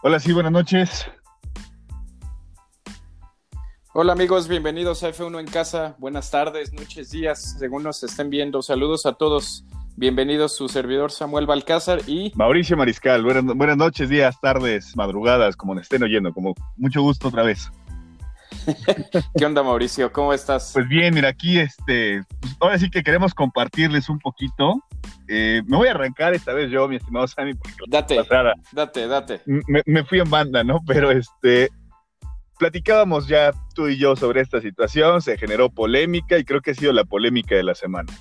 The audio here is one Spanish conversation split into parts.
Hola, sí, buenas noches. Hola amigos, bienvenidos a F1 en casa. Buenas tardes, noches, días, según nos estén viendo. Saludos a todos. Bienvenidos su servidor Samuel Balcázar y Mauricio Mariscal. Buenas, buenas noches, días, tardes, madrugadas, como nos estén oyendo. Como mucho gusto otra vez. ¿Qué onda Mauricio? ¿Cómo estás? Pues bien, mira, aquí este, pues ahora sí que queremos compartirles un poquito. Eh, me voy a arrancar esta vez yo, mi estimado Sammy, Date, date, date. me, me fui en banda, ¿no? Pero este, platicábamos ya tú y yo sobre esta situación, se generó polémica y creo que ha sido la polémica de la semana.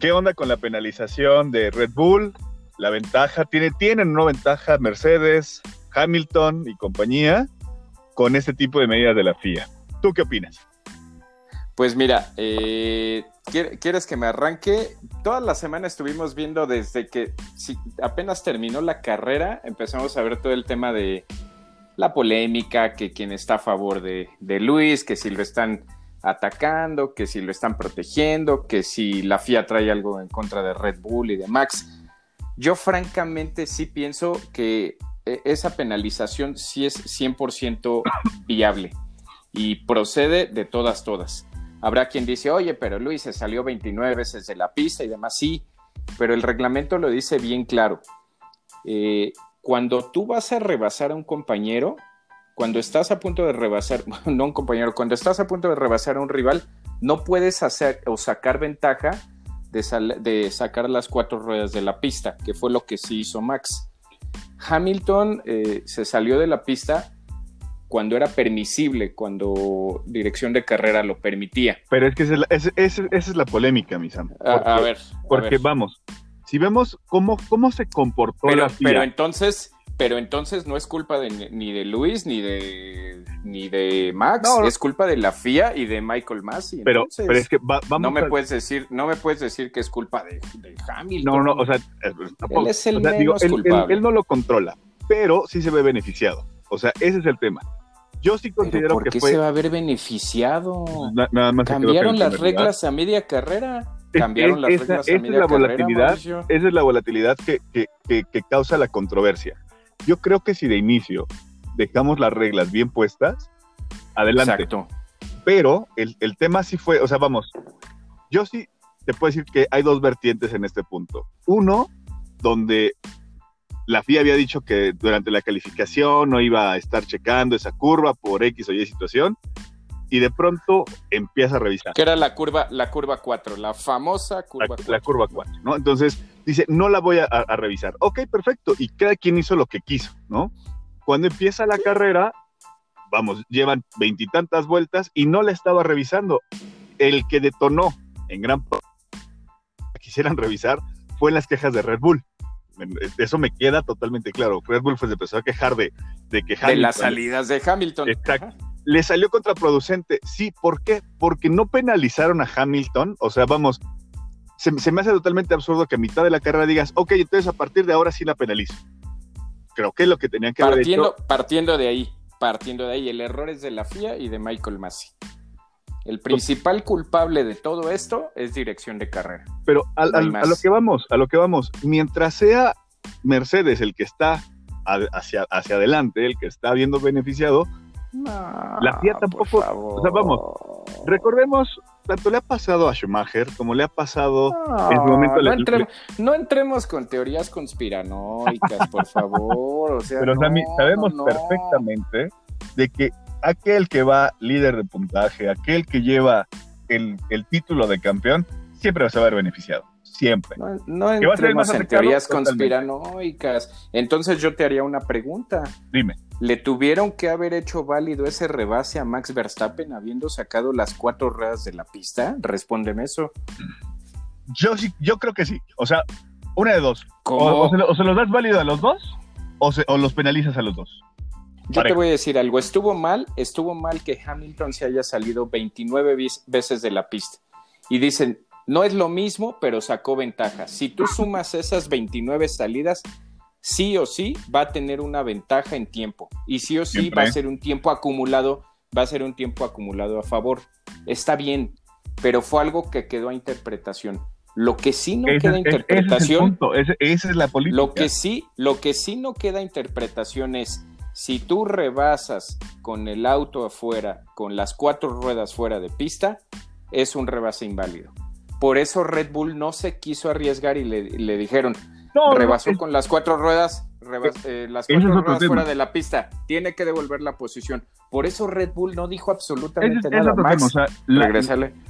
¿Qué onda con la penalización de Red Bull? La ventaja, tiene, tienen una ventaja Mercedes, Hamilton y compañía con este tipo de medidas de la FIA. ¿Tú qué opinas? Pues mira, eh, ¿quier- ¿quieres que me arranque? Toda la semana estuvimos viendo desde que apenas terminó la carrera, empezamos a ver todo el tema de la polémica, que quien está a favor de, de Luis, que si lo están atacando, que si lo están protegiendo, que si la FIA trae algo en contra de Red Bull y de Max. Yo francamente sí pienso que esa penalización sí es 100% viable y procede de todas, todas. Habrá quien dice, oye, pero Luis se salió 29 veces de la pista y demás, sí, pero el reglamento lo dice bien claro. Eh, cuando tú vas a rebasar a un compañero, cuando estás a punto de rebasar, no un compañero, cuando estás a punto de rebasar a un rival, no puedes hacer o sacar ventaja de, de sacar las cuatro ruedas de la pista, que fue lo que sí hizo Max. Hamilton eh, se salió de la pista cuando era permisible, cuando dirección de carrera lo permitía. Pero es que esa es la, esa- esa- esa es la polémica, mi Sam. A, a Porque- ver. a Porque ver. vamos, si vemos cómo, cómo se comportó pero, la FIA, pero entonces, pero entonces no es culpa de, ni de Luis ni de ni de Max, No, es culpa de la FIA y de Michael Massey. pero, entonces, pero es que va- vamos no me a- puedes decir, no me puedes decir que es culpa de, de Hamilton. No, no, o sea, eh, tampoco. Él es el O sea, digo, menos él, él- culpable. él no lo controla, pero sí se ve beneficiado. O sea, ese es el tema. Yo sí pero considero ¿por que qué fue se va a ver beneficiado? na- nada más Cambiaron las reglas a media carrera. Cambiaron las esa- reglas esa a es media la carrera, volatilidad, Mauricio. Esa es la volatilidad que, que- que- que causa la controversia. Yo creo que si de inicio dejamos las reglas bien puestas, adelante. Exacto. Pero el, el tema sí fue, o sea, vamos, yo sí te puedo decir que hay dos vertientes en este punto. Uno, donde la FIA había dicho que durante la calificación no iba a estar checando esa curva por X o Y situación, y de pronto empieza a revisar. Que era la curva, la curva 4, la famosa curva la, 4. la curva 4, ¿no? Entonces dice, no la voy a, revisar. Ok, perfecto. Y cada quien hizo lo que quiso, ¿no? Cuando empieza la carrera, vamos, llevan veintitantas vueltas y no la estaba revisando. El que detonó en gran parte quisieran revisar fue en las quejas de Red Bull. Eso me queda totalmente claro. Red Bull fue se empezó a quejar de, de que de las Hamilton- salidas de Hamilton. Exacto. Le salió contraproducente. Sí, ¿por qué? Porque no penalizaron a Hamilton. O sea, vamos, se, se me hace totalmente absurdo que a mitad de la carrera digas, ok, entonces a partir de ahora sí la penalizo. Creo que es lo que tenían que haber Partiendo, hecho. partiendo de ahí, partiendo de ahí, el error es de la FIA y de Michael Massey. El principal culpable de todo esto es dirección de carrera. Pero al- no a lo que vamos, a lo que vamos, mientras sea Mercedes el que está hacia, hacia adelante, el que está viendo beneficiado, La FIA tampoco- o sea, vamos, recordemos, tanto le ha pasado a Schumacher como le ha pasado en su momento no, le- entremos, no entremos con teorías conspiranoicas, por favor. O sea, Pero no, sabemos no, no. perfectamente de que aquel que va líder de puntaje, aquel que lleva el, el título de campeón, siempre se va a ver beneficiado. Siempre. No, no ¿Que va a ser el más en teorías Totalmente. conspiranoicas. Entonces yo te haría una pregunta. Dime. ¿Le tuvieron que haber hecho válido ese rebase a Max Verstappen habiendo sacado las cuatro ruedas de la pista? Respóndeme eso. Yo sí, yo creo que sí. O sea, una de dos. O, ¿Cómo? o se, lo- o se los das válido a los dos, o, se- o los penalizas a los dos. Yo te voy a decir algo. Estuvo mal, estuvo mal que Hamilton se haya salido 29 vis- veces de la pista. Y dicen, no es lo mismo, pero sacó ventaja. Si tú sumas esas 29 salidas, sí o sí va a tener una ventaja en tiempo. Y sí o sí Siempre. va a ser un tiempo acumulado, va a ser un tiempo acumulado a favor. Está bien, pero fue algo que quedó a interpretación. Lo que sí no Ese, queda a es- ese es el interpretación. Ese- esa es la política. lo que sí, lo que sí no queda interpretación es si tú rebasas con el auto afuera, con las cuatro ruedas fuera de pista, es un rebase inválido. Por eso Red Bull no se quiso arriesgar y le, dijeron, rebasó con las cuatro ruedas, eh, las cuatro ruedas fuera de la pista, tiene que devolver la posición. Por eso Red Bull no dijo absolutamente nada. más.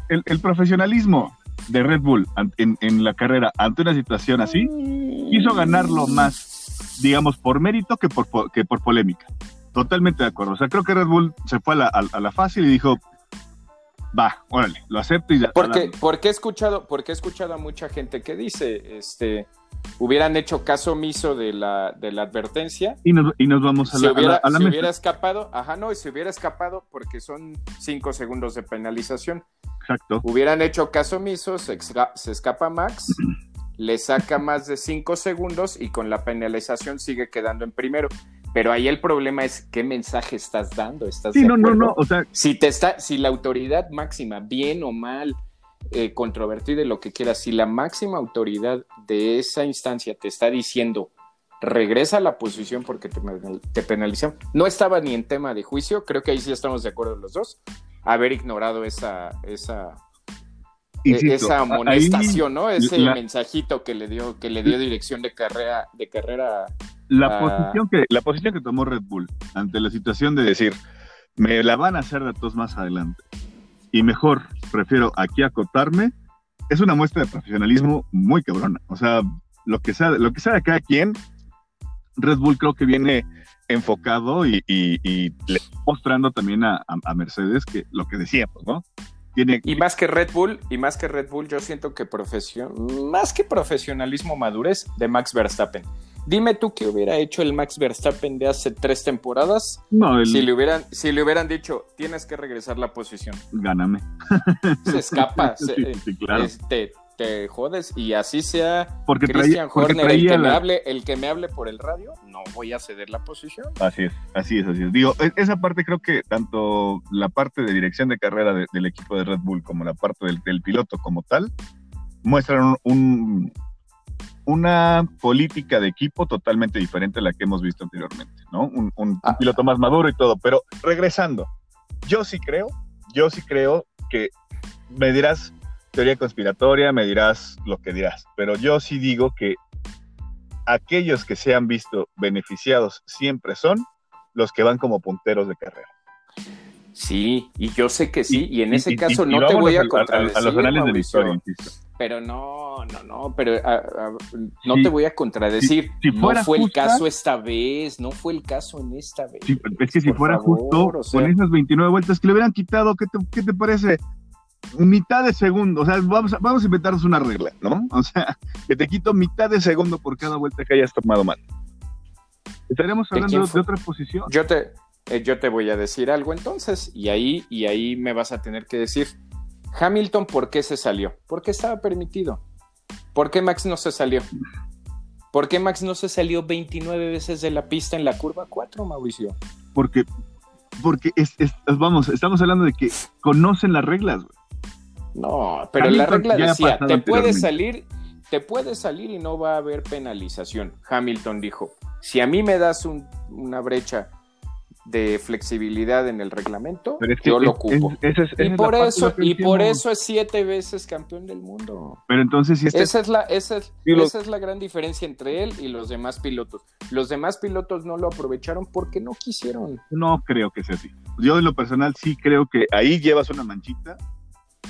el, profesionalismo de Red Bull en, la carrera ante una situación así, quiso ganarlo más, digamos, por mérito que por, que por polémica. Totalmente de acuerdo. O sea, creo que Red Bull se fue a la, fácil y dijo, va, órale, lo acepto y ya. Porque, porque, he escuchado, porque he escuchado a mucha gente que dice, este, hubieran hecho caso omiso de la, de la advertencia. Y nos, y nos vamos a la, hubiera, a si hubiera escapado, ajá, no, y se hubiera escapado porque son cinco segundos de penalización. Exacto. Hubieran hecho caso omiso, se, escapa Max, le saca más de cinco segundos y con la penalización sigue quedando en primero. Pero ahí el problema es qué mensaje estás dando. ¿Estás sí, no, no, no. O sea, si te está, si la autoridad máxima, bien o mal, eh, controvertida lo que quieras, si la máxima autoridad de esa instancia te está diciendo regresa a la posición porque te, te penalizaron, no estaba ni en tema de juicio, creo que ahí sí estamos de acuerdo los dos, haber ignorado esa, esa, e, esa amonestación, ¿no? Ese mensajito que le dio, que le dio dirección de carrera, de carrera. La posición que, la posición que tomó Red Bull ante la situación de decir, me la van a hacer de todos más adelante. Y mejor, prefiero aquí acotarme, es una muestra de profesionalismo muy cabrona. O sea, lo que sea, lo que sea de cada quien, Red Bull creo que viene enfocado y, mostrando también a, Mercedes que lo que decíamos, ¿no? Tiene... Y más que Red Bull, y más que Red Bull, yo siento que profesión, más que profesionalismo madurez de Max Verstappen. Dime tú qué hubiera hecho el Max Verstappen de hace tres temporadas no, si, le hubieran, si le hubieran dicho, tienes que regresar la posición. Gáname. Se escapa. este, te jodes y así sea porque Christian Horner el que, me hable, el que me hable por el radio, no voy a ceder la posición. Así es, así es, así es. Digo, e, esa parte creo que tanto la parte de dirección de carrera del equipo de Red Bull como la parte del, piloto como tal muestran un, una política de equipo totalmente diferente a la que hemos visto anteriormente, ¿no? Un, un ah. piloto más maduro y todo. Pero regresando, yo sí creo, yo sí creo que me dirás teoría conspiratoria, me dirás lo que dirás, pero yo sí digo que aquellos que se han visto beneficiados siempre son los que van como punteros de carrera. Sí, y yo sé que sí, y, en ese caso no te voy a contradecir. A, los anales de la historia, Pero no, no, no, pero no te voy a contradecir. no fue el caso esta vez, no fue el caso en esta vez. es que si fuera justo, con esas 29 vueltas que le hubieran quitado, ¿qué te, qué te parece? Mitad de segundo, o sea, vamos a, vamos a inventarnos una regla, ¿no? O sea, que te quito mitad de segundo por cada vuelta que hayas tomado mal. ¿Estaríamos hablando de, otra posición? Yo te, eh, yo te voy a decir algo entonces, y ahí, y ahí me vas a tener que decir, Hamilton, ¿por qué se salió? Porque estaba permitido. ¿Por qué Max no se salió? ¿Por qué Max no se salió 29 veces de la pista en la curva 4, Mauricio? Porque, porque vamos, estamos hablando de que conocen las reglas, güey. No, pero la regla decía, te puede salir, te puede salir y no va a haber penalización. Hamilton dijo, si a mí me das una brecha de flexibilidad en el reglamento, yo lo ocupo. y por eso, y por eso es siete veces campeón del mundo. Pero entonces si este esa es la, esa es la gran diferencia entre él y los demás pilotos. Los demás pilotos no lo aprovecharon porque no quisieron. No creo que sea así. Yo en lo personal sí creo que ahí llevas una manchita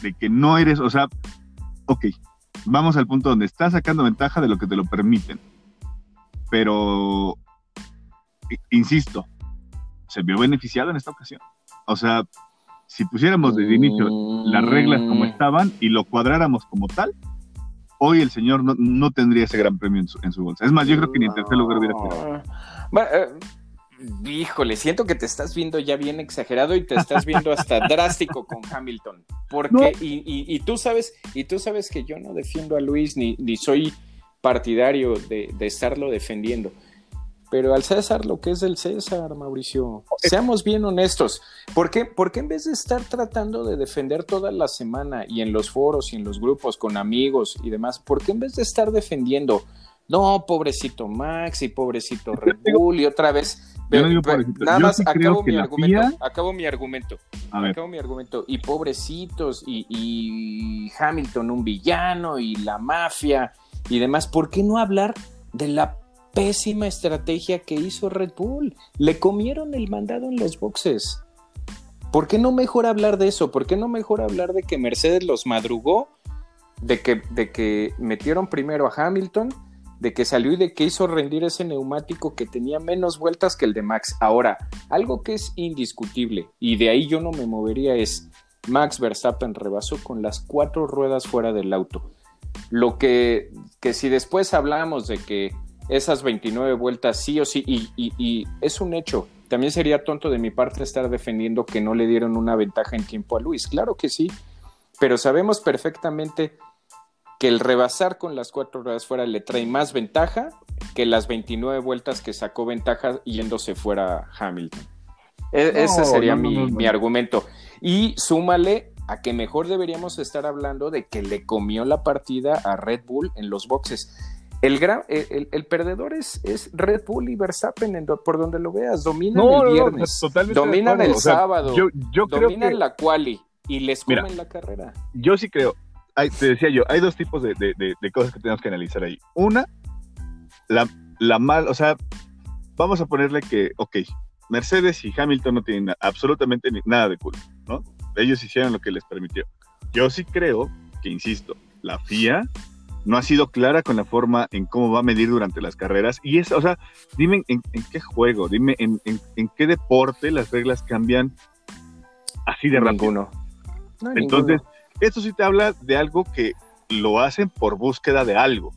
de que no eres, o sea, ok, vamos al punto donde estás sacando ventaja de lo que te lo permiten. Pero, insisto, se vio beneficiado en esta ocasión. O sea, si pusiéramos desde inicio las reglas como mm. estaban y lo cuadráramos como tal, hoy el señor no, tendría ese gran premio en su, bolsa. Es más, yo creo que ni en tercer lugar hubiera quedado. Eh, híjole, siento que te estás viendo ya bien exagerado y te estás viendo hasta drástico con Hamilton. Porque, y, tú sabes, y tú sabes que yo no defiendo a Luis ni, ni soy partidario de, estarlo defendiendo. Pero al César lo que es del César, Mauricio. Seamos bien honestos. ¿Por qué? Porque en vez de estar tratando de defender toda la semana y en los foros y en los grupos con amigos y demás, ¿por qué en vez de estar defendiendo no, pobrecito Max y pobrecito Red Bull y otra vez. Nada más acabo mi argumento. Acabo mi argumento. Acabo mi argumento. Y pobrecitos, y, Hamilton un villano, y la mafia y demás. ¿Por qué no hablar de la pésima estrategia que hizo Red Bull? Le comieron el mandado en los boxes. ¿Por qué no mejor hablar de eso? ¿Por qué no mejor hablar de que Mercedes los madrugó? De que, de que metieron primero a Hamilton de que salió y de que hizo rendir ese neumático que tenía menos vueltas que el de Max. Ahora, algo que es indiscutible y de ahí yo no me movería es Max Verstappen rebasó con las cuatro ruedas fuera del auto. Lo que, que si después hablamos de que esas 29 vueltas sí o sí, y, y es un hecho, también sería tonto de mi parte estar defendiendo que no le dieron una ventaja en tiempo a Luis. Claro que sí, pero sabemos perfectamente que el rebasar con las cuatro ruedas fuera le trae más ventaja que las 29 vueltas que sacó ventaja yéndose fuera Hamilton. E-, ese sería mi, argumento. Y súmale a que mejor deberíamos estar hablando de que le comió la partida a Red Bull en los boxes. El, gran, el, perdedor es, es, Red Bull y Verstappen, por donde lo veas. Dominan el viernes, dominan el sábado, dominan la quali y les comen la carrera. Yo sí creo, te decía yo, hay dos tipos de, cosas que tenemos que analizar ahí. Una, la, la mal, o sea, vamos a ponerle que, ok, Mercedes y Hamilton no tienen absolutamente nada de culpa, ¿no? Ellos hicieron lo que les permitió. Yo sí creo que, insisto, la FIA no ha sido clara con la forma en cómo va a medir durante las carreras. Y es, o sea, dime en, qué juego, dime en, qué deporte las reglas cambian así de rápido. Entonces, esto sí te habla de algo que lo hacen por búsqueda de algo.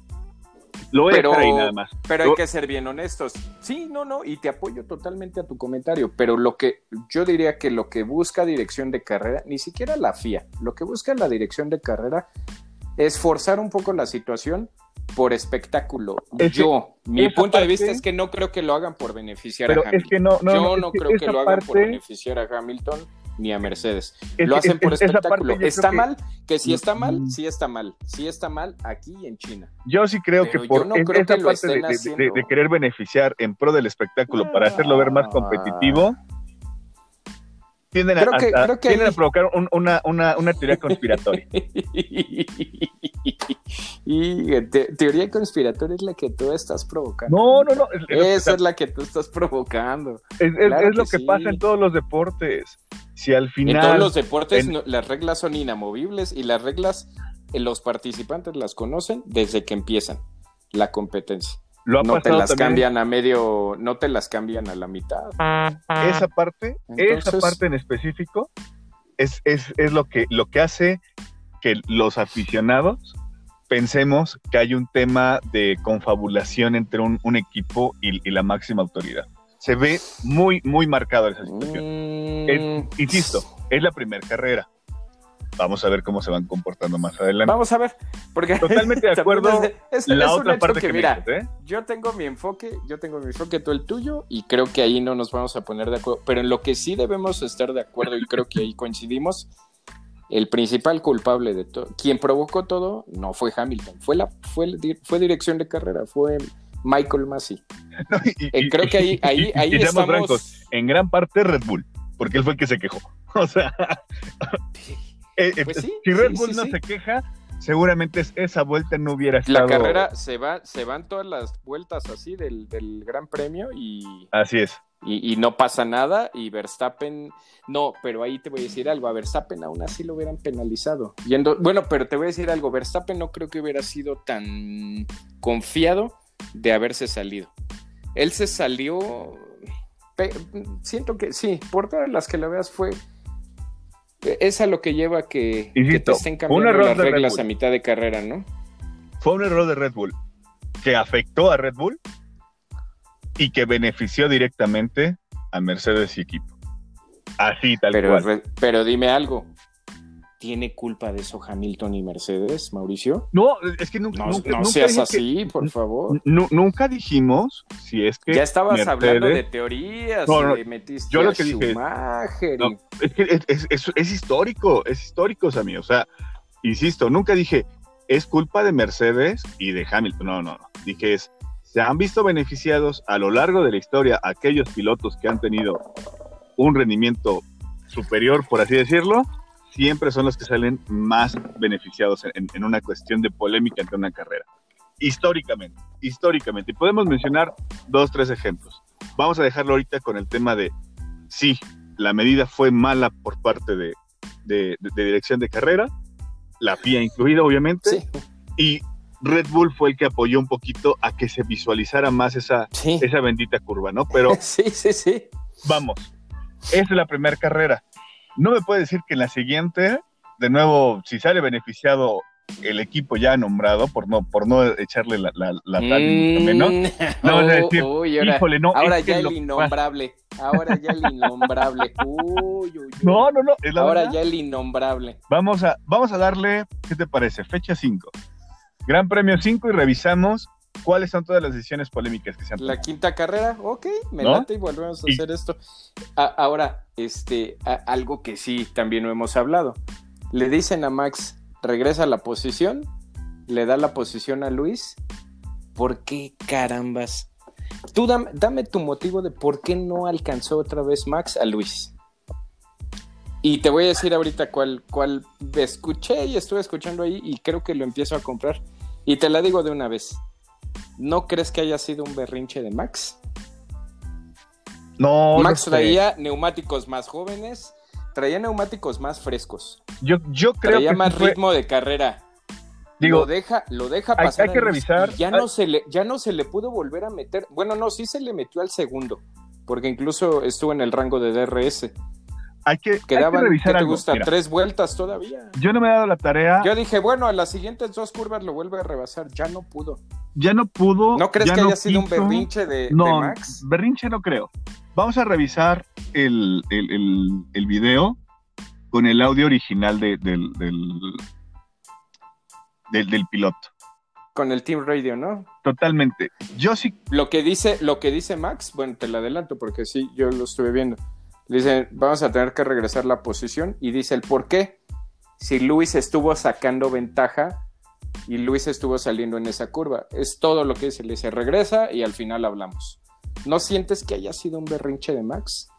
Lo pero, nada más. Pero hay que ser bien honestos. Sí, no, no, y te apoyo totalmente a tu comentario, pero lo que yo diría que lo que busca dirección de carrera, ni siquiera la FIA, lo que busca la dirección de carrera es forzar un poco la situación por espectáculo. yo, mi punto de vista es que no creo que lo hagan por beneficiar a Hamilton. yo no, creo que lo hagan por beneficiar a Hamilton ni a Mercedes. lo hacen por espectáculo. ¿Está mal? Que si está mal, sí está mal. Sí está mal aquí en China. Yo sí creo que por esa parte de, querer beneficiar en pro del espectáculo para hacerlo ver más competitivo, tienden, a, provocar una, teoría conspiratoria. y teoría conspiratoria es la que tú estás provocando. No, no, no. Esa es la que tú estás provocando. Es, lo que pasa en todos los deportes. Si al final. En todos los deportes las reglas son inamovibles y las reglas eh, los participantes las conocen desde que empiezan la competencia no te las cambian a medio, no te las cambian a la mitad. Esa parte, esa parte en específico es, es, lo, que, lo que hace que los aficionados pensemos que hay un tema de confabulación entre un, equipo y, la máxima autoridad. Se ve muy, muy marcado esa situación. Mm. insisto, es la primera carrera vamos a ver cómo se van comportando más adelante. Vamos a ver, porque totalmente de acuerdo. Es, la otra parte que, mira, ¿eh? yo tengo mi enfoque, yo tengo mi enfoque, tú el tuyo, y creo que ahí no nos vamos a poner de acuerdo. Pero en lo que sí debemos estar de acuerdo y creo que ahí coincidimos, el principal culpable de todo, quien provocó todo, no fue Hamilton, fue la, fue, fue dirección de carrera, fue Michael Massey. Eh, creo que ahí, ahí, ahí estamos. en gran parte Red Bull, porque él fue el que se quejó. O sea. Eh, eh, pues si Red Bull no se queja, seguramente esa vuelta no hubiera estado. La carrera se va, se van todas las vueltas así del, Gran Premio y. Así es. Y, no pasa nada. Y Verstappen, no, pero ahí te voy a decir algo. A Verstappen aún así lo hubieran penalizado. Yendo, bueno, pero te voy a decir algo. Verstappen no creo que hubiera sido tan confiado de haberse salido. Él se salió. Siento que sí, por todas las que la veas fue es a lo que lleva que, que te estén cambiando las reglas a mitad de carrera, ¿no? Fue un error de Red Bull que afectó a Red Bull y que benefició directamente a Mercedes y equipo. Así, tal cual. Pero dime algo, ¿Tiene culpa de eso Hamilton y Mercedes, Mauricio? No, es que nunca. No, seas así, por favor. nunca dijimos si es que. Ya estabas hablando de teorías, no, metiste yo lo que dije es, que es, histórico, es histórico, Sammy. O sea, insisto, nunca dije es culpa de Mercedes y de Hamilton. No, no, no. dije es, se han visto beneficiados a lo largo de la historia aquellos pilotos que han tenido un rendimiento superior, por así decirlo, siempre son los que salen más beneficiados en, una cuestión de polémica entre una carrera. Históricamente, históricamente. Y podemos mencionar dos, tres ejemplos. Vamos a dejarlo ahorita con el tema de, sí, la medida fue mala por parte de, dirección de carrera, la FIA incluida, obviamente, y Red Bull fue el que apoyó un poquito a que se visualizara más esa, esa bendita curva, ¿no? Pero sí, sí, sí. Vamos, es la primera carrera. No me puede decir que en la siguiente, de nuevo, si sale beneficiado el equipo ya nombrado, por no, por no echarle la, la, la mm, ¿no? No a decir, híjole, no. Ahora ya el innombrable. Ahora ya el innombrable. Uy, uy, no, no, no. ahora ya el innombrable. Vamos a, vamos a darle, ¿qué te parece? Fecha 5. Gran Premio 5 y revisamos cuáles son todas las decisiones polémicas que se han tomado. La quinta carrera, ok, me late y volvemos a hacer esto. ahora, este, algo que sí también no hemos hablado. Le dicen a Max, regresa a la posición, le da la posición a Luis. ¿Por qué carambas? Tú dame, dame tu motivo de por qué no alcanzó otra vez Max a Luis. Y te voy a decir ahorita cuál, cuál escuché y estuve escuchando ahí y creo que lo empiezo a comprar. Y te la digo de una vez. ¿No crees que haya sido un berrinche de Max? No. Max traía neumáticos más jóvenes, traía neumáticos más frescos. Yo, yo creo traía más ritmo de carrera. Digo, lo deja, lo deja pasar. Hay, que revisar. Ya no, se le, ya no se le pudo volver a meter. Bueno, no, sí se le metió al segundo, porque incluso estuvo en el rango de DRS. Hay que, Quedaban, revisar ¿qué te gusta? Tres vueltas todavía. Yo no me he dado la tarea. Yo dije, bueno, a las siguientes dos curvas lo vuelve a rebasar. Ya no pudo. Ya no pudo. ¿No crees que haya sido un berrinche de, no, Max? Berrinche no creo. Vamos a revisar el, el, video con el audio original del, del, del, piloto. Con el Team Radio, ¿no? Totalmente. Yo sí. Lo que dice, lo que dice Max, bueno, te lo adelanto porque sí, yo lo estuve viendo Dice, vamos a tener que regresar la posición y dice el por qué. Si Luis estuvo sacando ventaja y Luis estuvo saliendo en esa curva. Es todo lo que dice. Le dice, regresa y al final hablamos. ¿No sientes que haya sido un berrinche de Max?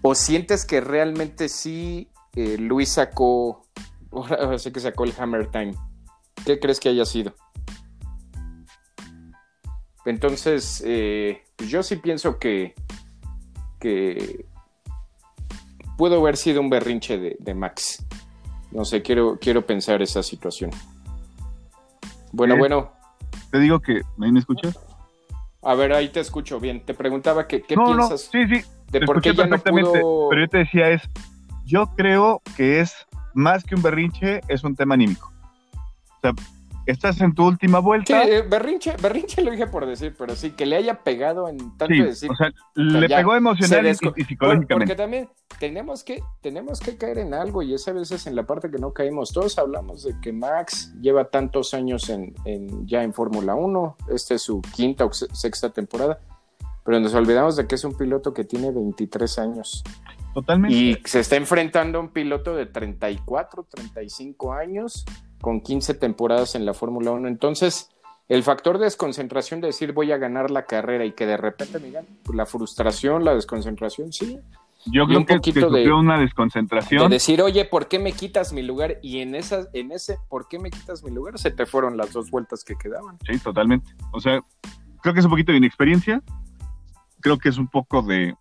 ¿O sientes que realmente sí eh, Luis sacó, ahora sé que sacó el Hammer Time? ¿Qué crees que haya sido? Entonces, eh, pues yo sí pienso que, que pudo haber sido un berrinche de, Max. No sé, quiero, quiero pensar esa situación. Bueno, bueno. Te digo que, ¿ahí me escuchas? A ver, ahí te escucho bien. Te preguntaba que, qué piensas sí, sí, de por qué ya no pudo... Pero yo te decía es, yo creo que es más que un berrinche, es un tema anímico. O sea, estás en tu última vuelta. Sí, eh, berrinche, berrinche lo dije por decir, pero sí, que le haya pegado en tanto decir. O sea, le pegó emocional y, psicológicamente. Porque también tenemos que, tenemos que caer en algo, y es a veces en la parte que no caímos. Todos hablamos de que Max lleva tantos años en, ya en Fórmula 1, esta es su quinta o sexta temporada, pero nos olvidamos de que es un piloto que tiene 23 años. Totalmente. Y se está enfrentando a un piloto de 34, 35 años con 15 temporadas en la Fórmula 1. Entonces, el factor de desconcentración de decir voy a ganar la carrera y que de repente me gane, pues, la frustración, la desconcentración, sí. Yo creo que, que de, una desconcentración. De decir, oye, ¿por qué me quitas mi lugar? Y en, esas, en ese, ¿por qué me quitas mi lugar? Se te fueron las dos vueltas que quedaban. Sí, totalmente. O sea, creo que es un poquito de inexperiencia. Creo que es un poco de,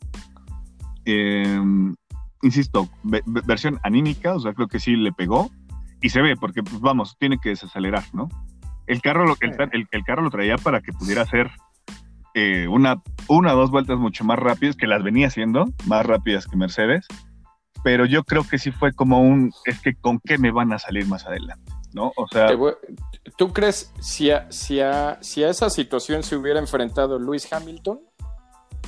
em, insisto, versión anímica. O sea, creo que sí le pegó y se ve, porque pues, vamos, tiene que desacelerar, ¿no? El carro lo, el, el, carro lo traía para que pudiera hacer eh, una, una o dos vueltas mucho más rápidas, que las venía haciendo, más rápidas que Mercedes, pero yo creo que sí fue como un, es que con qué me van a salir más adelante, ¿no? O sea... ¿Tú crees si a, si, a, si a esa situación se hubiera enfrentado Luis Hamilton?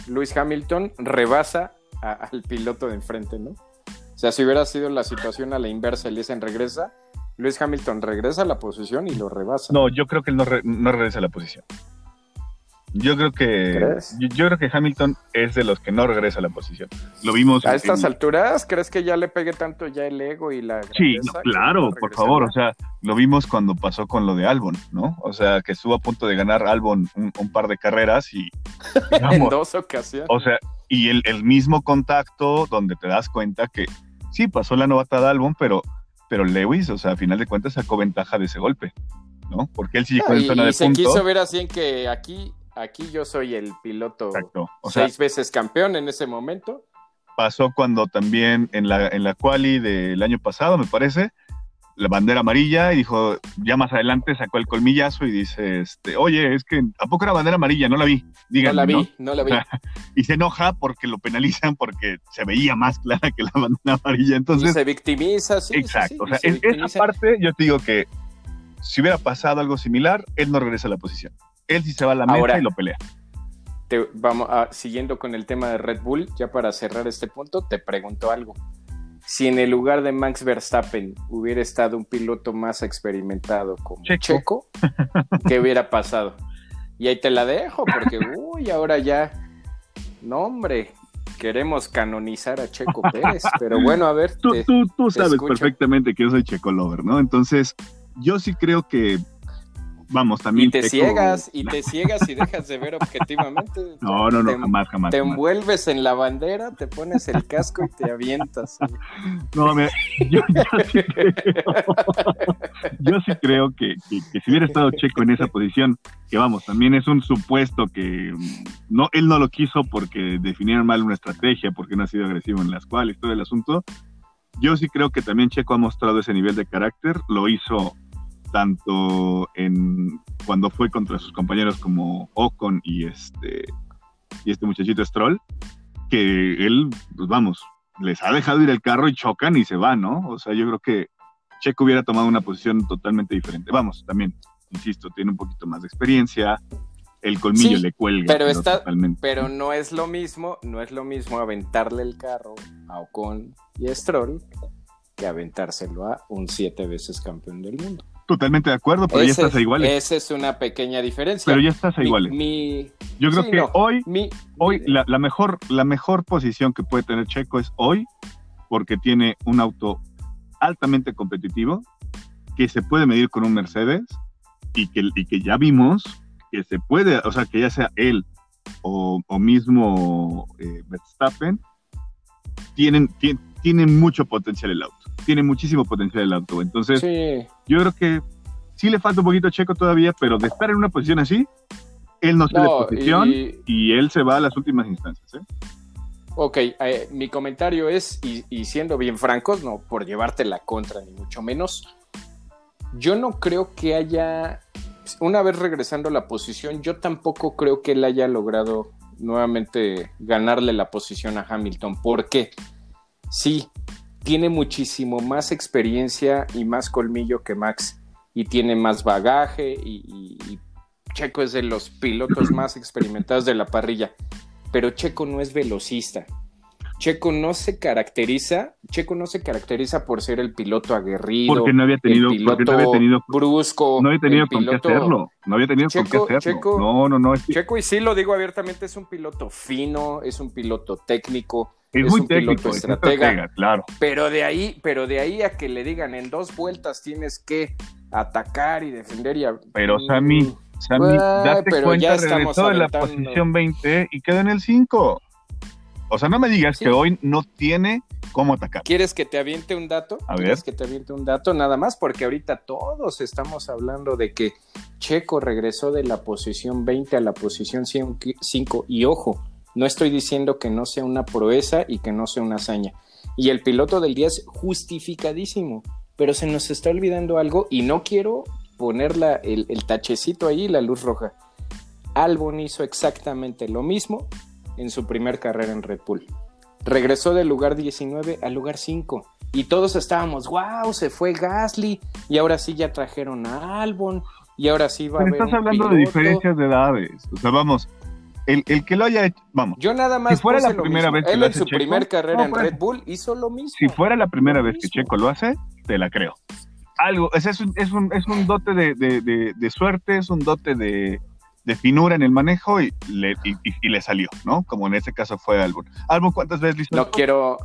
Luis Hamilton rebasa al piloto de enfrente, ¿no? O sea, si hubiera sido la situación a la inversa, dicen regresa, Luis Hamilton regresa a la posición y lo rebasa. No, yo creo que él no, no regresa a la posición. Yo creo que yo, creo que Hamilton es de los que no regresa a la posición. Lo vimos a estas alturas. ¿Crees que ya le pegue tanto ya el ego y la Sí, claro, por favor. O sea, lo vimos cuando pasó con lo de Albon, ¿no? O sea, que estuvo a punto de ganar Albon un, par de carreras y... en dos ocasiones. O sea, y el, el, mismo contacto donde te das cuenta que sí, pasó la novatada Albon, pero, pero Lewis, o sea, a final de cuentas sacó ventaja de ese golpe, ¿no? Porque él sí llegó en zona de se quiso ver así en que aquí, aquí yo soy el piloto seis veces campeón en ese momento. Pasó cuando también en la, en la quali del año pasado, me parece, la bandera amarilla y dijo, ya más adelante sacó el colmillazo y dice, este, oye, es que ¿a poco era bandera amarilla? No la vi. no la vi, no, la vi. y se enoja porque lo penalizan porque se veía más clara que la bandera amarilla. Entonces, se victimiza, sí. Exacto. o sea, en esa parte yo te digo que si hubiera pasado algo similar, él no regresa a la posición. Él sí se va a la meta y lo pelea. Te, vamos a, siguiendo con el tema de Red Bull, ya para cerrar este punto, te pregunto algo si en el lugar de Max Verstappen hubiera estado un piloto más experimentado como Checo, ¿qué hubiera pasado? Y ahí te la dejo, porque, uy, ahora ya, no hombre, queremos canonizar a Checo Pérez, pero bueno, a ver. Tú, tú, sabes perfectamente que yo soy Checo Lover, ¿no? Entonces, yo sí creo que vamos, también. Y te ciegas, y te ciegas y dejas de ver objetivamente. No, no, no, jamás, jamás. Te envuelves en la bandera, te pones el casco y te avientas. No, me, yo, sí creo, que, que, si hubiera estado Checo en esa posición, que vamos, también es un supuesto que no, él no lo quiso porque definieron mal una estrategia, porque no ha sido agresivo en las cuales, todo el asunto. Yo sí creo que también Checo ha mostrado ese nivel de carácter, lo hizo tanto en cuando fue contra sus compañeros como Ocon y este y este muchachito Stroll, que él, pues vamos, les ha dejado ir el carro y chocan y se van, ¿no? O sea, yo creo que Checo hubiera tomado una posición totalmente diferente. Vamos, también, insisto, tiene un poquito más de experiencia, el colmillo le cuelga. Pero, está, pero no es lo mismo, no es lo mismo aventarle el carro a Ocon y a Stroll que aventárselo a un siete veces campeón del mundo. Totalmente de acuerdo, pero ya estás a iguales. Esa es una pequeña diferencia. Pero ya estás a iguales. Yo creo que hoy, hoy la, mejor, la mejor posición que puede tener Checo es hoy, porque tiene un auto altamente competitivo, que se puede medir con un Mercedes y que, y que ya vimos que se puede, o sea, que ya sea él o, mismo eh, Verstappen, tienen, tienen mucho potencial el auto tiene muchísimo potencial el auto. Entonces, yo creo que sí le falta un poquito a Checo todavía, pero de estar en una posición así, él no tiene posición y... él se va a las últimas instancias. ¿eh? Ok, eh, mi comentario es, y, siendo bien francos, no por llevarte la contra, ni mucho menos, yo no creo que haya, una vez regresando a la posición, yo tampoco creo que él haya logrado nuevamente ganarle la posición a Hamilton. ¿Por qué? Sí, tiene muchísimo más experiencia y más colmillo que Max y tiene más bagaje y, Checo es de los pilotos más experimentados de la parrilla, pero Checo no es velocista. Checo no se caracteriza, Checo no se caracteriza por ser el piloto aguerrido, porque no había tenido, el piloto tenido, brusco, no había tenido con qué hacerlo, no había tenido con qué hacerlo. Checo, no, no, no. Checo y sí lo digo abiertamente es un piloto fino, es un piloto técnico, es, muy técnico, estratega, claro. Pero de ahí, pero de ahí a que le digan en dos vueltas tienes que atacar y defender y Pero Sammy, mm, Sammy, date cuenta, ya regresó en la posición 20 y queda en el 5. O sea, no me digas que hoy no tiene cómo atacar. ¿Quieres que te aviente un dato? A ver. ¿Quieres que te aviente un dato? Nada más porque ahorita todos estamos hablando de que Checo regresó de la posición 20 a la posición 5 y ojo, no estoy diciendo que no sea una proeza y que no sea una hazaña. Y el piloto del día es justificadísimo, pero se nos está olvidando algo y no quiero poner el, el tachecito ahí, la luz roja. Albon hizo exactamente lo mismo en su primer carrera en Red Bull. Regresó del lugar 19 al lugar 5 y todos estábamos, wow, se fue Gasly y ahora sí ya trajeron a Albon y ahora sí va a haber. Estás hablando de diferencias de edades, o sea, vamos, el, que lo haya hecho, vamos. Yo nada más. Si fuera la primera vez que Él lo en su primer carrera en Red Bull hizo lo mismo. Si fuera la primera vez que Checo lo hace, te la creo. Algo, es, es, un, es, un, es un dote de, de, de, suerte, es un dote de, finura en el manejo y le, y, le salió, ¿no? Como en este caso fue Albon. Albon, ¿cuántas veces No quiero,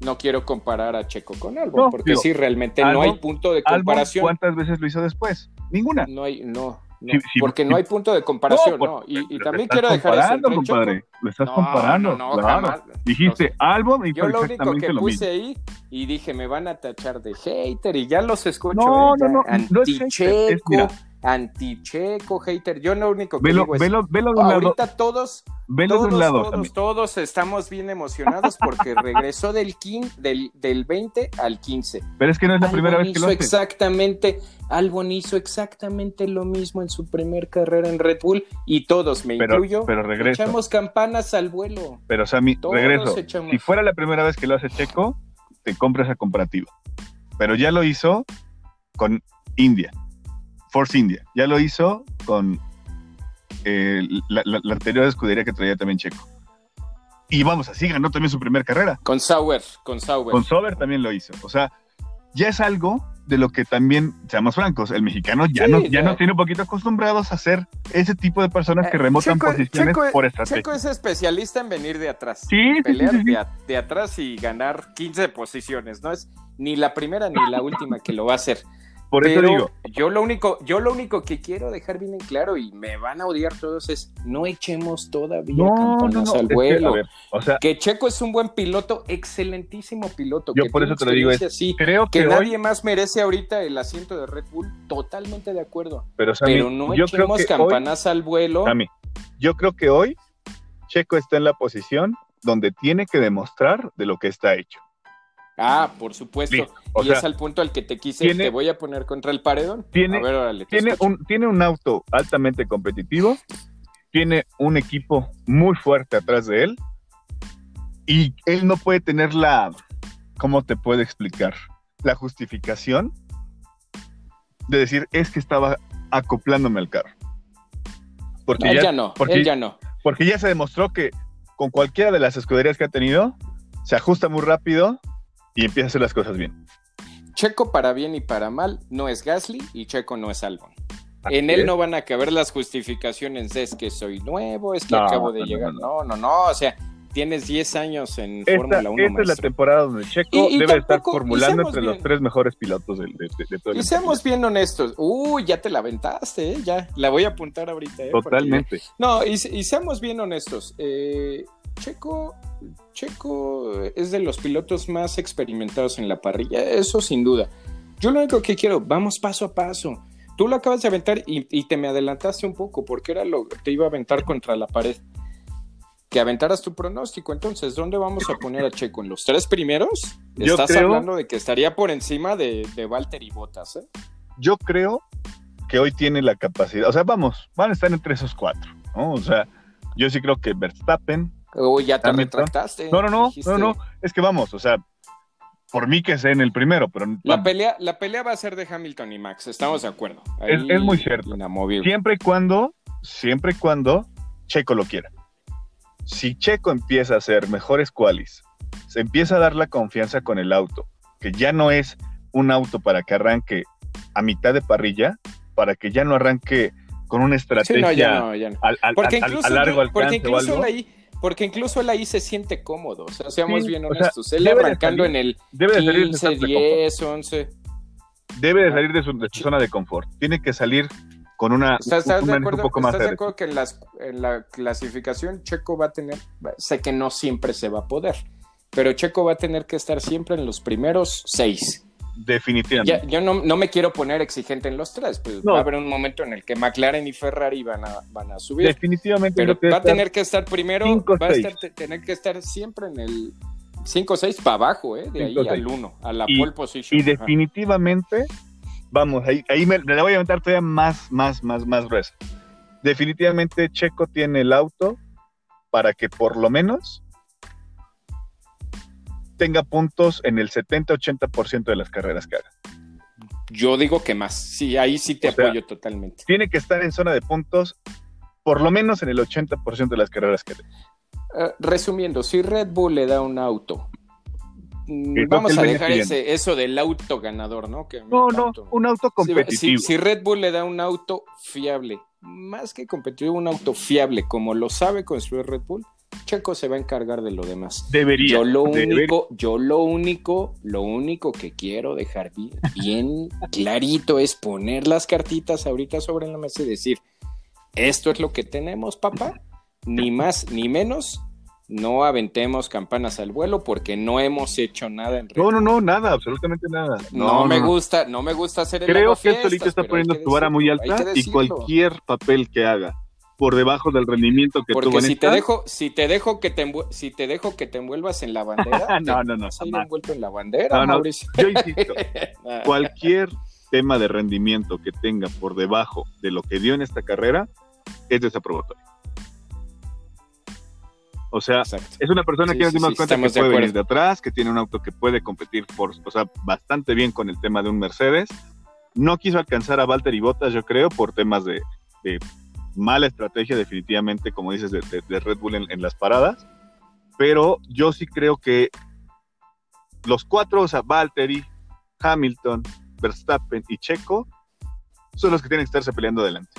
no quiero comparar a Checo con Albon, porque sí, realmente no hay punto de comparación. ¿Cuántas veces lo hizo después? Ninguna. No hay, no, porque no hay punto de comparación, ¿no? Y, también quiero dejar eso. compadre. Lo estás comparando. claro. Dijiste Albon y Yo lo único que puse ahí y dije, me van a tachar de hater y ya los escucho. No, no, no. Anticheco, anticheco, hater. Yo lo único que digo es, velo, velo de un ahorita todos, todos, lado, todos, todos, estamos bien emocionados porque regresó del, del, del 20 al 15. Pero es que no es la primera vez que lo hace. Exactamente, Albon hizo exactamente lo mismo en su primer carrera en Red Bull y todos, me incluyo, pero regreso. echamos campanas al vuelo. Pero Sammy, regreso. Si fuera la primera vez que lo hace Checo, te compras esa comparativa. Pero ya lo hizo con India, Force India. Ya lo hizo con eh, la, anterior escudería que traía también Checo. Y vamos, así ganó también su primera carrera. Con Sauer, con Sauer. Con Sauer también lo hizo. O sea, ya es algo de lo que también, seamos francos, el mexicano ya, no, ya, nos tiene un poquito acostumbrados a ser ese tipo de personas que eh, remotan posiciones por estrategia. Checo es especialista en venir de atrás. Sí, pelear de, atrás y ganar 15 posiciones. No es ni la primera ni la última que lo va a hacer. Por eso digo. Yo lo único, yo lo único que quiero dejar bien en claro, y me van a odiar todos, es no echemos todavía campanas al vuelo. Que, o sea, que Checo es un buen piloto, excelentísimo piloto. Yo por eso te lo digo, es, así, creo que, nadie más merece ahorita el asiento de Red Bull, totalmente de acuerdo. Pero, no echemos campanas al vuelo. mí yo creo que hoy Checo está en la posición donde tiene que demostrar de lo que está hecho. Ah, por supuesto. y es al punto al que te quise, te voy a poner contra el paredón. Tiene, tiene, un, tiene un auto altamente competitivo, tiene un equipo muy fuerte atrás de él y él no puede tener la, ¿cómo te puede explicar? La justificación de decir, es que estaba acoplándome al carro. Porque ya, no, porque, ya no. Porque ya se demostró que con cualquiera de las escuderías que ha tenido, se ajusta muy rápido y empieza a hacer las cosas bien. Checo para bien y para mal no es Gasly y Checo no es Albon. en él no van a caber las justificaciones de es que soy nuevo, es que acabo de llegar. No, no, no, o sea, tienes 10 años en Fórmula 1. Esta es la temporada donde Checo debe estar formulando entre los tres mejores pilotos de, de, todo el Y seamos bien honestos. Uy, ya te la aventaste, ¿eh? ya. La voy a apuntar ahorita. ¿eh? Totalmente. no, y, y, seamos bien honestos. Eh, Checo, Checo es de los pilotos más experimentados en la parrilla, eso sin duda. Yo lo único que quiero, vamos paso a paso. Tú lo acabas de aventar y, te me adelantaste un poco porque era lo que te iba a aventar contra la pared. Que aventaras tu pronóstico. Entonces, ¿dónde vamos a poner a Checo? ¿En los tres primeros? Estás hablando de que estaría por encima de, de Walter y Botas. ¿eh? Yo creo que hoy tiene la capacidad. O sea, vamos, van a estar entre esos cuatro. ¿no? O sea, yo sí creo que Verstappen, Uy, ya te retractaste. No, no, no, no, no, es que vamos, o sea, por mí que sea en el primero, pero... La pelea, la pelea va a ser de Hamilton y Max, estamos de acuerdo. es, muy cierto. Siempre y cuando, siempre y cuando Checo lo quiera. Si Checo empieza a hacer mejores qualis, se empieza a dar la confianza con el auto, que ya no es un auto para que arranque a mitad de parrilla, para que ya no arranque con una estrategia Al, porque incluso, a largo alcance porque incluso ahí porque incluso él ahí se siente cómodo, o sea, seamos bien honestos. él arrancando en el debe de salir 15, 10, 11. Debe de salir de su, zona de confort. Tiene que salir con una ¿Estás, de acuerdo, un poco más ¿estás de acuerdo que en, las, en, la clasificación Checo va a tener, sé que no siempre se va a poder, pero Checo va a tener que estar siempre en los primeros seis. Definitivamente. yo no, me quiero poner exigente en los tres, pues va a haber un momento en el que McLaren y Ferrari van a, van a subir. Definitivamente. Pero va a tener que estar primero, va a tener que estar siempre en el 5 6 para abajo, ¿eh? de ahí al 1, a la pole position. Y definitivamente, vamos, ahí, ahí me, le voy a aventar todavía más, más, más, más gruesa. Definitivamente Checo tiene el auto para que por lo menos tenga puntos en el 70-80% de las carreras que haga. Yo digo que más, sí, ahí sí te apoyo totalmente. Tiene que estar en zona de puntos por lo menos en el 80% de las carreras que haga. Eh, resumiendo, si Red Bull le da un auto, mm, vamos a dejar ese, eso del auto ganador, ¿no? no, no, un auto competitivo. si, Red Bull le da un auto fiable, más que competitivo, un auto fiable, como lo sabe construir Red Bull, Checo se va a encargar de lo demás. Debería. Yo lo único, yo lo único, lo único que quiero dejar bien, bien clarito es poner las cartitas ahorita sobre la mesa y decir, esto es lo que tenemos, papá, ni más ni menos. No aventemos campanas al vuelo porque no hemos hecho nada en No, no, no, nada, absolutamente nada. No, me gusta, no me gusta hacer el Creo que el solito está poniendo tu vara muy alta y cualquier papel que haga por debajo del rendimiento que Porque si te dejo, si te dejo que te si te dejo que te envuelvas en la bandera, no, no, no, vas envuelto en la bandera, Mauricio. Yo insisto, cualquier tema de rendimiento que tenga por debajo de lo que dio en esta carrera es desaprobatorio. O sea, es una persona que nos dimos cuenta que puede venir de atrás, que tiene un auto que puede competir por, o sea, bastante bien con el tema de un Mercedes. No quiso alcanzar a Valtteri Bottas, yo creo, por temas de, mala estrategia, definitivamente, como dices, de, Red Bull en, las paradas. Pero yo sí creo que los cuatro, o sea, Valtteri, Hamilton, Verstappen y Checo, son los que tienen que estarse peleando adelante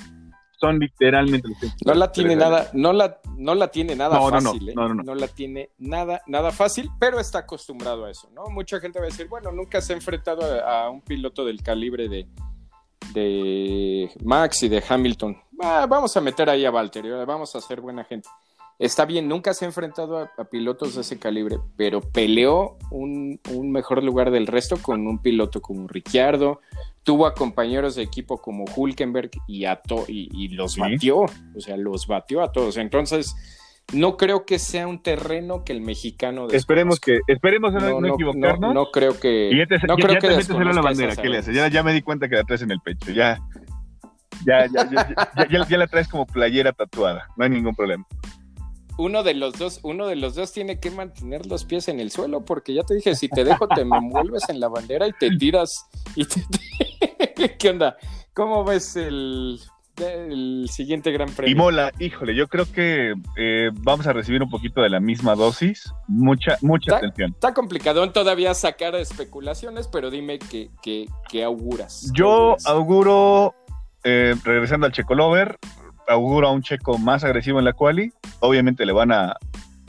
son literalmente No la tiene nada, no la, no la tiene nada fácil, ¿eh? no, la tiene nada, nada fácil, pero está acostumbrado a eso, ¿no? Mucha gente va a decir, bueno, nunca se ha enfrentado a, un piloto del calibre de, de Max y de Hamilton. vamos a meter ahí a Valtteri, vamos a ser buena gente. Está bien, nunca se ha enfrentado a, pilotos de ese calibre, pero peleó un, un, mejor lugar del resto con un piloto como Ricciardo, tuvo a compañeros de equipo como Hulkenberg y, a y, los batió, o sea, los batió a todos. Entonces, no creo que sea un terreno que el mexicano. Esperemos que, esperemos no, equivocarnos. No, creo que. Y ya te, no creo que la bandera, ¿qué le haces? Ya, ya, me di cuenta que la traes en el pecho, ya. Ya, ya, ya, ya, la traes como playera tatuada, no hay ningún problema uno de los dos, uno de los dos tiene que mantener los pies en el suelo, porque ya te dije, si te dejo, te me envuelves en la bandera y te tiras. Y ¿Qué onda? ¿Cómo ves el, siguiente gran premio? Y mola, híjole, yo creo que eh, vamos a recibir un poquito de la misma dosis. Mucha, mucha atención. Está complicado todavía sacar especulaciones, pero dime qué, qué, auguras. Yo auguro, eh, regresando al Checolover, auguro a un checo más agresivo en la quali. Obviamente le van a,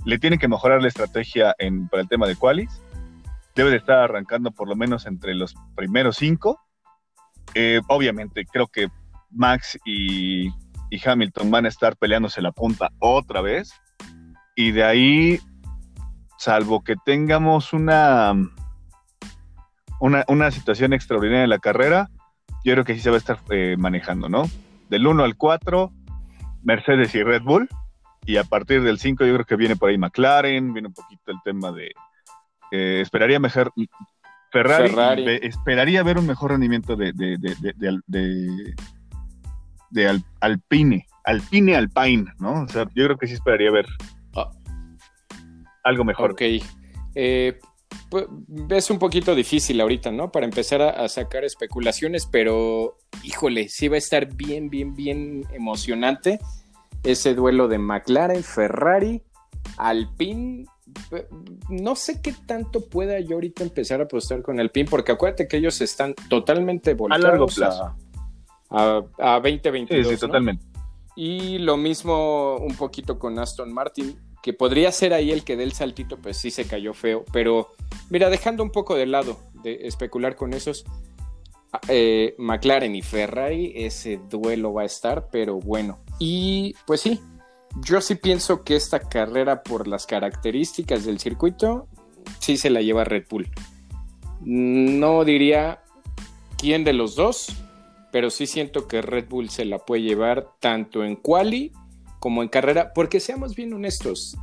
le tienen que mejorar la estrategia en, para el tema de qualis. Debe de estar arrancando por lo menos entre los primeros cinco. Eh, obviamente creo que Max y, Hamilton van a estar peleándose la punta otra vez. Y de ahí, salvo que tengamos una, una, una situación extraordinaria en la carrera, yo creo que sí se va a estar eh, manejando, ¿no? Del 1 al 4, Mercedes y Red Bull. Y a partir del 5 yo creo que viene por ahí McLaren, viene un poquito el tema de... Eh, esperaría mejor Ferrari, esperaría ver un mejor rendimiento de, de, de, de Alpine, Alpine Alpine, ¿no? O sea, yo creo que sí esperaría ver ah. algo mejor. Ok. Eh, pues, es un poquito difícil ahorita, ¿no? Para empezar a, sacar especulaciones, pero híjole, sí va a estar bien, bien, bien emocionante ese duelo de McLaren, Ferrari, Alpine. No sé qué tanto pueda yo ahorita empezar a apostar con Alpine, porque acuérdate que ellos están totalmente volcados a largo plazo. A, a, 2022. Sí, sí, totalmente. Y lo mismo un poquito con Aston Martin que podría ser ahí el que dé el saltito, pues sí se cayó feo. Pero mira, dejando un poco de lado de especular con esos, eh, McLaren y Ferrari, ese duelo va a estar, pero bueno. Y pues sí, yo sí pienso que esta carrera, por las características del circuito, sí se la lleva Red Bull. No diría quién de los dos, pero sí siento que Red Bull se la puede llevar tanto en quali como en carrera, porque seamos bien honestos,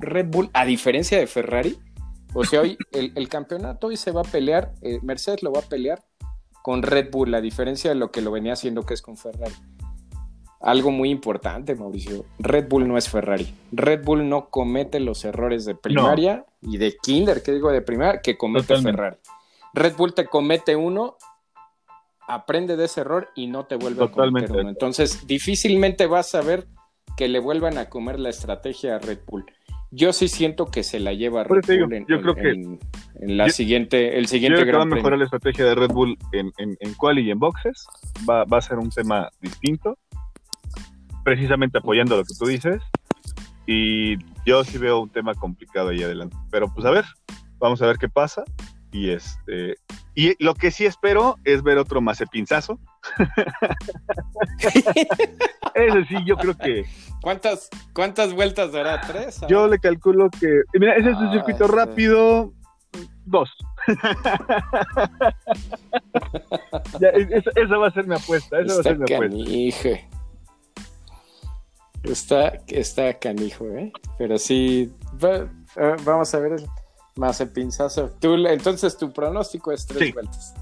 Red Bull, a diferencia de Ferrari, o sea, hoy el, campeonato hoy se va a pelear, eh, Mercedes lo va a pelear con Red Bull, a diferencia de lo que lo venía haciendo que es con Ferrari. Algo muy importante, Mauricio, Red Bull no es Ferrari. Red Bull no comete los errores de primaria y de kinder, que digo de primaria, que comete Ferrari. Red Bull te comete uno, aprende de ese error y no te vuelve a cometer uno. Entonces, difícilmente vas a ver que le vuelvan a comer la estrategia a Red Bull. Yo sí siento que se la lleva Red Bull en, yo creo que en, la siguiente, el siguiente yo creo que va a mejorar la estrategia de Red Bull en, en, quali y en boxes. Va, va, a ser un tema distinto, precisamente apoyando lo que tú dices. y yo sí veo un tema complicado ahí adelante. Pero pues a ver, vamos a ver qué pasa. Y este y lo que sí espero es ver otro Mazepinzazo. Ese sí, yo creo que. ¿Cuántas, cuántas vueltas dará? ¿Tres? Yo le calculo que. Mira, ese es un ah, circuito rápido. Dos. esa, va a ser mi apuesta. Esa va a ser mi apuesta. Está, está canijo, ¿eh? Pero sí, eh, vamos a ver más el pinzazo. Tú, entonces tu pronóstico es tres vueltas.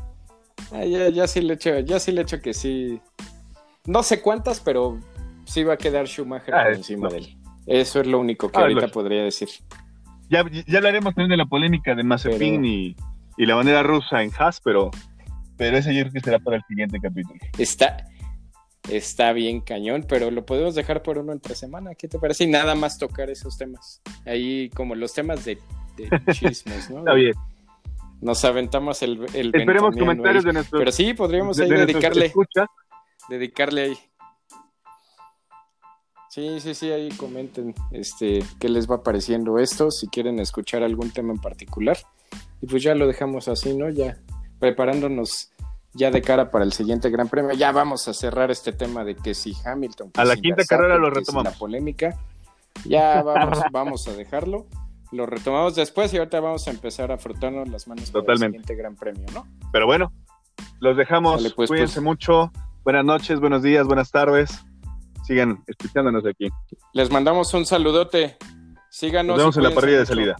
Ah, ya, ya, sí le echo, ya sí le echo que sí. No sé cuántas, pero sí va a quedar Schumacher ah, por encima de él. Eso es lo único que ah, ahorita podría decir. Ya, ya hablaremos también de la polémica de Mazepin y, y, la manera rusa en Haas, pero, pero ese yo creo que será para el siguiente capítulo. Está, está bien cañón, pero lo podemos dejar por uno entre semana. ¿Qué te parece? Y nada más tocar esos temas. Ahí como los temas de, chismes, ¿no? está bien. Nos aventamos el, el Esperemos comentarios de nuestros Pero sí, podríamos ahí dedicarle. Dedicarle ahí. Sí, sí, sí, ahí comenten este qué les va pareciendo esto, si quieren escuchar algún tema en particular. Y pues ya lo dejamos así, ¿no? Ya preparándonos ya de cara para el siguiente Gran Premio. Ya vamos a cerrar este tema de que si Hamilton. a la quinta carrera lo retomamos. La polémica. Ya vamos, vamos a dejarlo. Lo retomamos después y ahorita vamos a empezar a frotarnos las manos para el siguiente Gran Premio, ¿no? Pero bueno, los dejamos. Pues, Cuídense pues. mucho. Buenas noches, buenos días, buenas tardes. Sigan escuchándonos de aquí. Les mandamos un saludote. Síganos. Nos vemos en la parrilla de salida.